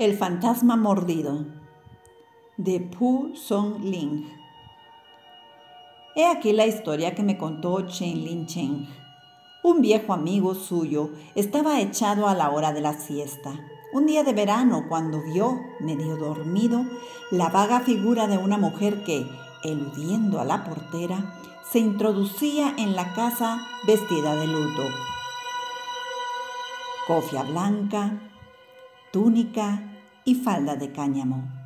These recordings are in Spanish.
El fantasma mordido de Pu Song Ling. He aquí la historia que me contó Chen Lin Cheng. Un viejo amigo suyo estaba echado a la hora de la siesta. Un día de verano, cuando vio, medio dormido, la vaga figura de una mujer que, eludiendo a la portera, se introducía en la casa vestida de luto. Cofia blanca, túnica y falda de cáñamo.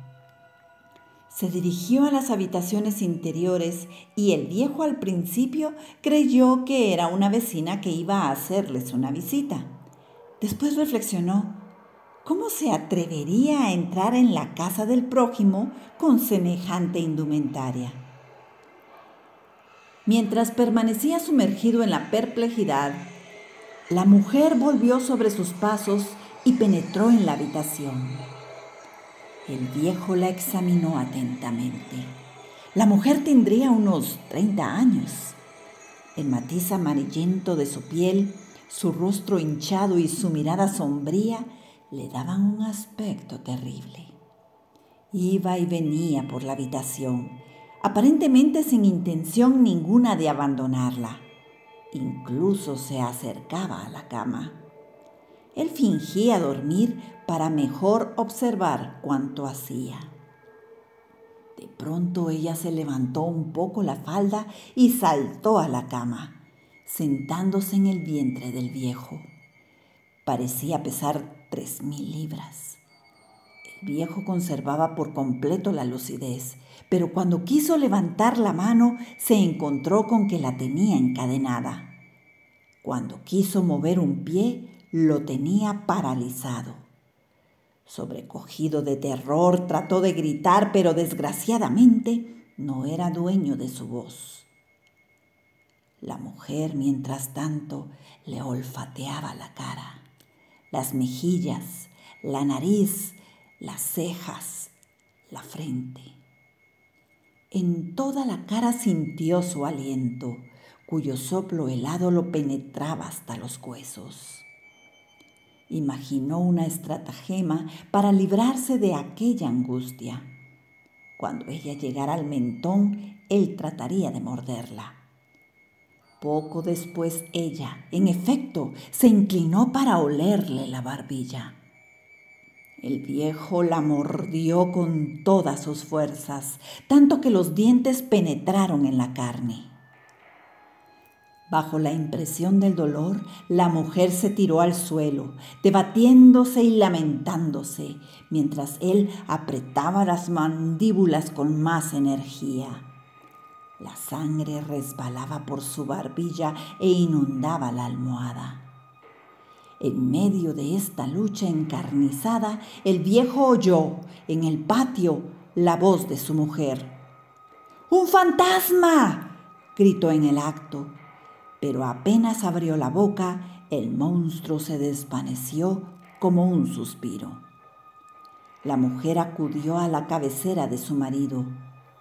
Se dirigió a las habitaciones interiores y el viejo al principio creyó que era una vecina que iba a hacerles una visita. Después reflexionó, ¿cómo se atrevería a entrar en la casa del prójimo con semejante indumentaria? Mientras permanecía sumergido en la perplejidad, la mujer volvió sobre sus pasos y penetró en la habitación. El viejo la examinó atentamente. La mujer tendría unos 30 años. El matiz amarillento de su piel, su rostro hinchado y su mirada sombría le daban un aspecto terrible. Iba y venía por la habitación, aparentemente sin intención ninguna de abandonarla. Incluso se acercaba a la cama. Él fingía dormir para mejor observar cuánto hacía. De pronto ella se levantó un poco la falda y saltó a la cama, sentándose en el vientre del viejo. Parecía pesar tres mil libras. El viejo conservaba por completo la lucidez, pero cuando quiso levantar la mano se encontró con que la tenía encadenada. Cuando quiso mover un pie, lo tenía paralizado. Sobrecogido de terror, trató de gritar, pero desgraciadamente no era dueño de su voz. La mujer, mientras tanto, le olfateaba la cara, las mejillas, la nariz, las cejas, la frente. En toda la cara sintió su aliento, cuyo soplo helado lo penetraba hasta los huesos. Imaginó una estratagema para librarse de aquella angustia. Cuando ella llegara al mentón, él trataría de morderla. Poco después ella, en efecto, se inclinó para olerle la barbilla. El viejo la mordió con todas sus fuerzas, tanto que los dientes penetraron en la carne. Bajo la impresión del dolor, la mujer se tiró al suelo, debatiéndose y lamentándose, mientras él apretaba las mandíbulas con más energía. La sangre resbalaba por su barbilla e inundaba la almohada. En medio de esta lucha encarnizada, el viejo oyó en el patio la voz de su mujer. ¡Un fantasma! gritó en el acto pero apenas abrió la boca, el monstruo se desvaneció como un suspiro. La mujer acudió a la cabecera de su marido.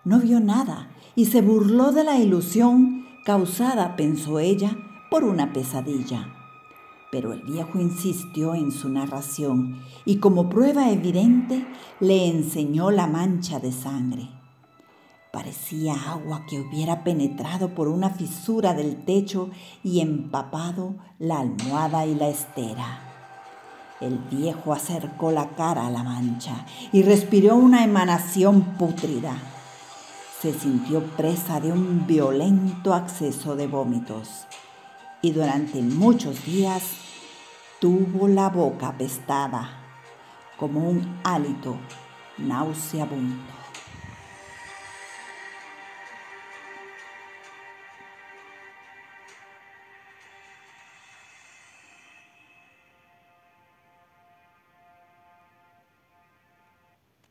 No vio nada y se burló de la ilusión causada, pensó ella, por una pesadilla. Pero el viejo insistió en su narración y como prueba evidente le enseñó la mancha de sangre. Parecía agua que hubiera penetrado por una fisura del techo y empapado la almohada y la estera. El viejo acercó la cara a la mancha y respiró una emanación pútrida. Se sintió presa de un violento acceso de vómitos y durante muchos días tuvo la boca apestada como un hálito nauseabundo.